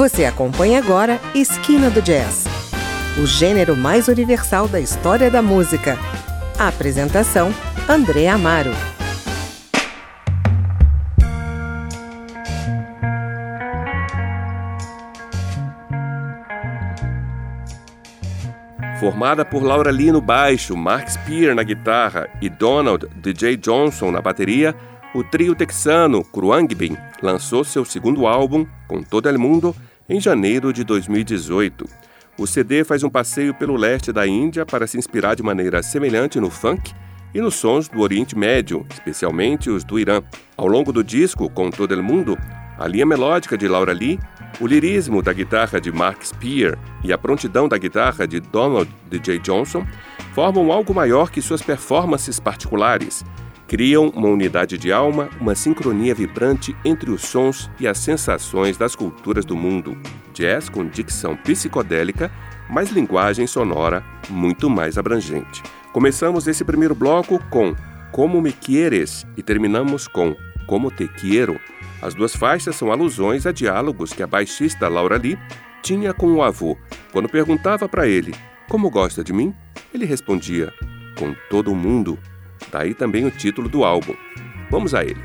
Você acompanha agora Esquina do Jazz, o gênero mais universal da história da música. A apresentação: André Amaro. Formada por Laura Lee no baixo, Mark Spear na guitarra e Donald DJ Johnson na bateria, o trio texano Kruangbin lançou seu segundo álbum, Com Todo El Mundo, em janeiro de 2018. O CD faz um passeio pelo leste da Índia para se inspirar de maneira semelhante no funk e nos sons do Oriente Médio, especialmente os do Irã. Ao longo do disco, Com Todo El Mundo, a linha melódica de Laura Lee, o lirismo da guitarra de Mark Spear e a prontidão da guitarra de Donald DJ Johnson formam algo maior que suas performances particulares, criam uma unidade de alma, uma sincronia vibrante entre os sons e as sensações das culturas do mundo. Jazz com dicção psicodélica, mas linguagem sonora muito mais abrangente. Começamos esse primeiro bloco com Como Me Quieres e terminamos com Como Te Quiero. As duas faixas são alusões a diálogos que a baixista Laura Lee tinha com o avô. Quando perguntava para ele como gosta de mim, ele respondia com todo mundo. Daí também o título do álbum. Vamos a ele.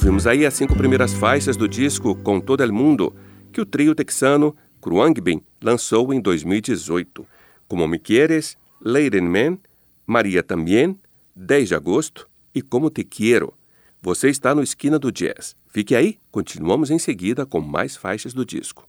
Ouvimos aí as cinco primeiras faixas do disco Com Todo El Mundo, que o trio texano Kruangbin lançou em 2018, como Me Quieres, Leiden Man, Maria Também, 10 de agosto e Como Te Quero. Você está no Esquina do Jazz. Fique aí, continuamos em seguida com mais faixas do disco.